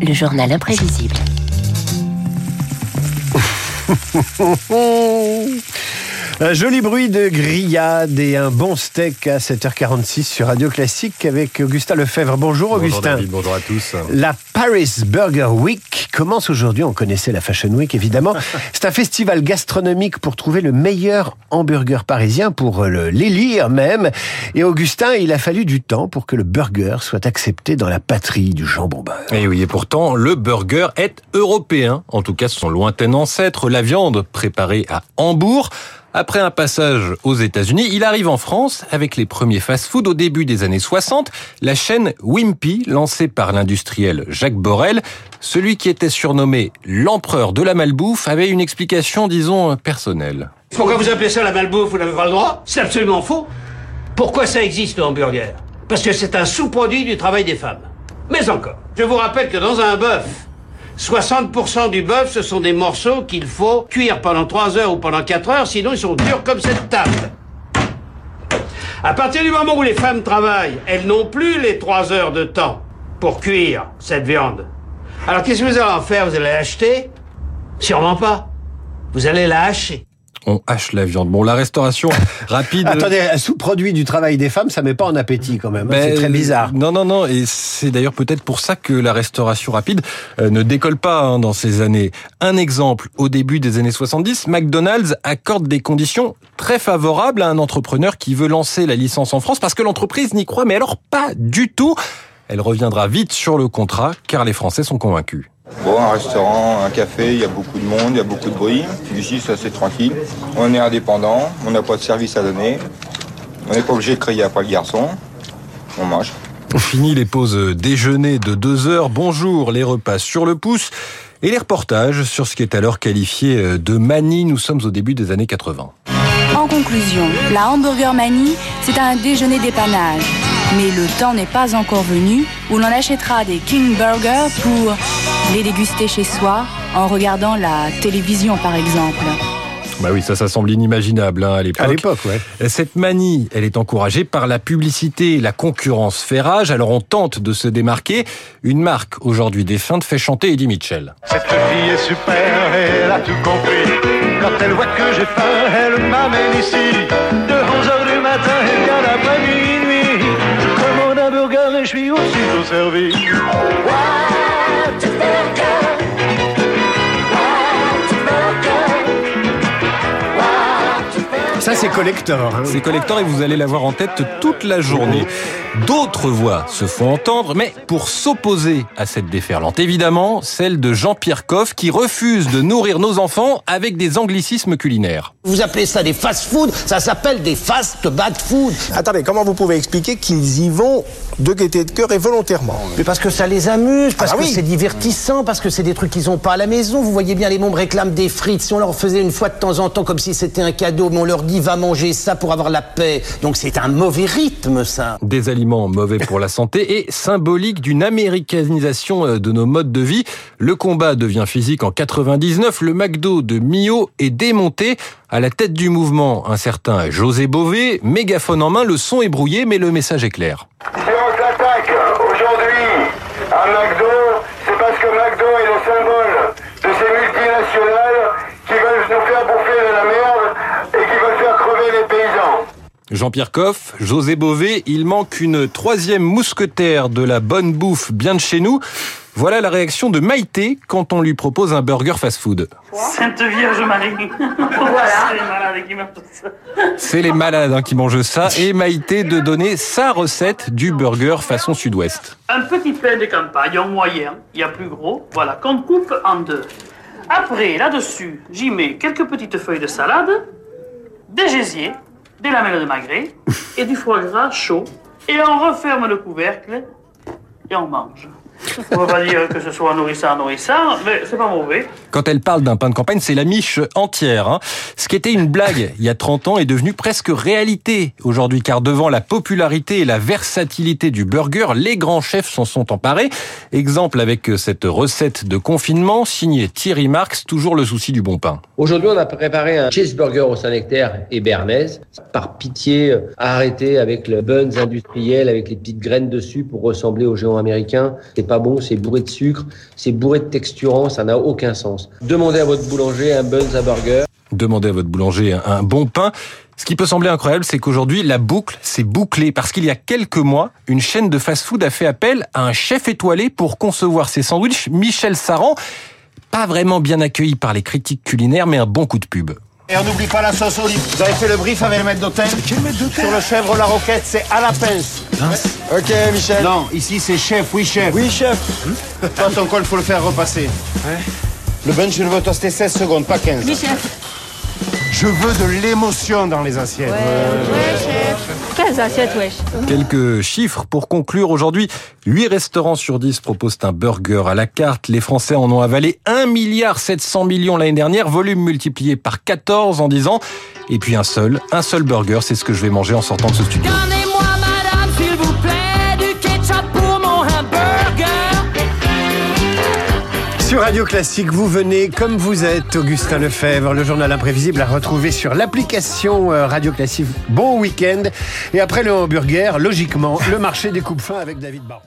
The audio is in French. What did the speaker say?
Le journal imprévisible. Un joli bruit de grillade et un bon steak à 7h46 sur Radio Classique avec Augustin Lefebvre. Bonjour Augustin. Bonjour David, bonjour à tous. La Paris Burger Week commence aujourd'hui. On connaissait la Fashion Week évidemment. C'est un festival gastronomique pour trouver le meilleur hamburger parisien, pour l'élire même. Et Augustin, il a fallu du temps pour que le burger soit accepté dans la patrie du jambon beurre. Et oui, et pourtant, le burger est européen. En tout cas, son lointain ancêtre, la viande préparée à Hambourg. Après un passage aux États-Unis, il arrive en France avec les premiers fast-food au début des années 60. La chaîne Wimpy, lancée par l'industriel Jacques Borel, celui qui était surnommé l'empereur de la malbouffe, avait une explication, disons, personnelle. Pourquoi vous appelez ça la malbouffe Vous n'avez pas le droit? C'est absolument faux. Pourquoi ça existe le hamburger Parce que c'est un sous-produit du travail des femmes. Mais encore, je vous rappelle que dans un bœuf, 60% du bœuf, ce sont des morceaux qu'il faut cuire pendant 3 heures ou pendant 4 heures, sinon ils sont durs comme cette table. À partir du moment où les femmes travaillent, elles n'ont plus les 3 heures de temps pour cuire cette viande. Alors qu'est-ce que vous allez en faire? Vous allez l'acheter? Sûrement pas. Vous allez la hacher on hache la viande. Bon, la restauration rapide. Attendez, un sous-produit du travail des femmes, ça met pas en appétit quand même. Hein. c'est très bizarre. Non, non, non. Et c'est d'ailleurs peut-être pour ça que la restauration rapide euh, ne décolle pas hein, dans ces années. Un exemple, au début des années 70, McDonald's accorde des conditions très favorables à un entrepreneur qui veut lancer la licence en France parce que l'entreprise n'y croit, mais alors pas du tout. Elle reviendra vite sur le contrat car les Français sont convaincus. Bon, un restaurant, un café, il y a beaucoup de monde, il y a beaucoup de bruit. Ici, c'est assez tranquille. On est indépendant, on n'a pas de service à donner. On n'est pas obligé de crier après le garçon. On mange. Fini les pauses déjeuner de deux heures. Bonjour, les repas sur le pouce. Et les reportages sur ce qui est alors qualifié de manie. Nous sommes au début des années 80. En conclusion, la Hamburger Manie, c'est un déjeuner d'épanage. Mais le temps n'est pas encore venu où l'on achètera des King Burgers pour les déguster chez soi en regardant la télévision par exemple. Bah oui, ça, ça semble inimaginable hein, à l'époque. À l'époque, ouais. Cette manie, elle est encouragée par la publicité, la concurrence fait rage. Alors on tente de se démarquer. Une marque aujourd'hui défunte fait chanter Eddie Mitchell. Cette fille est super, elle a tout compris. Quand elle voit que j'ai faim, elle m'amène ici. De 11h du matin jusqu'à l'après minuit. Je commande un burger et je suis aussitôt servi. Ça, c'est collector. Hein. C'est collector et vous allez l'avoir en tête toute la journée. D'autres voix se font entendre, mais pour s'opposer à cette déferlante, évidemment, celle de Jean-Pierre Coff qui refuse de nourrir nos enfants avec des anglicismes culinaires. Vous appelez ça des fast-food, ça s'appelle des fast bad food. Attendez, comment vous pouvez expliquer qu'ils y vont de gaieté de cœur et volontairement? Mais parce que ça les amuse, parce ah que c'est divertissant, parce que c'est des trucs qu'ils n'ont pas à la maison. Vous voyez bien, les mômes réclament des frites. Si on leur faisait une fois de temps en temps comme si c'était un cadeau, mais on leur dit va manger ça pour avoir la paix. Donc c'est un mauvais rythme, ça. Des aliments mauvais pour la santé et symbolique d'une américanisation euh, de nos modes de vie. Le combat devient physique en 99. Le McDo de Mio est démonté. À la tête du mouvement, un certain José Bové, mégaphone en main, le son est brouillé, mais le message est clair. Si on s'attaque aujourd'hui à McDo, c'est parce que McDo est le symbole de ces multinationales qui veulent nous faire bouffer de la merde et qui veulent faire crever les paysans. Jean-Pierre Coff, José Bové, il manque une troisième mousquetaire de la bonne bouffe bien de chez nous. Voilà la réaction de Maïté quand on lui propose un burger fast-food. Sainte Vierge Marie. voilà. C'est les malades qui mangent ça. C'est les malades hein, qui mangent ça. Et Maïté de donner sa recette du burger façon sud-ouest. Un petit pain de campagne en moyen, il y a plus gros, voilà, qu'on coupe en deux. Après, là-dessus, j'y mets quelques petites feuilles de salade, des gésiers, des lamelles de magret et du foie gras chaud. Et on referme le couvercle et on mange. On ne va pas dire que ce soit nourrissant, nourrissant, mais c'est pas mauvais. Quand elle parle d'un pain de campagne, c'est la miche entière. Hein. Ce qui était une blague il y a 30 ans est devenu presque réalité aujourd'hui, car devant la popularité et la versatilité du burger, les grands chefs s'en sont emparés. Exemple avec cette recette de confinement signée Thierry Marx, toujours le souci du bon pain. Aujourd'hui, on a préparé un cheeseburger au Saint-Nectaire et Bernaise. Par pitié, arrêtez avec le buns industriel, avec les petites graines dessus pour ressembler aux géants américains. C'est pas c'est bourré de sucre, c'est bourré de texturant, ça n'a aucun sens. Demandez à votre boulanger un buns à. Demandez à votre boulanger un bon pain. Ce qui peut sembler incroyable, c'est qu'aujourd'hui, la boucle s'est bouclée parce qu'il y a quelques mois, une chaîne de fast-food a fait appel à un chef étoilé pour concevoir ses sandwichs, Michel Saran. Pas vraiment bien accueilli par les critiques culinaires, mais un bon coup de pub. Et on n'oublie pas la sauce olive. Vous avez fait le brief avec le maître d'hôtel Quel maître d'hôtel Sur le chèvre la roquette, c'est à la pince. Ok, Michel. Non, ici c'est chef, oui chef. Oui, chef. Toi, ton col, faut le faire repasser. Le bunch, je le veux toaster 16 secondes, pas 15. Oui, chef. Je veux de l'émotion dans les assiettes. Ouais. 15 assiettes, wesh. Quelques chiffres pour conclure aujourd'hui. 8 restaurants sur 10 proposent un burger à la carte. Les Français en ont avalé 1 milliard 700 millions l'année dernière, volume multiplié par 14 en 10 ans. Et puis un seul, un seul burger, c'est ce que je vais manger en sortant de ce studio. Sur Radio Classique, vous venez comme vous êtes, Augustin Lefebvre, le journal imprévisible à retrouver sur l'application euh, Radio Classique. Bon week-end. Et après le hamburger, logiquement, le marché des coupes fins avec David Baron.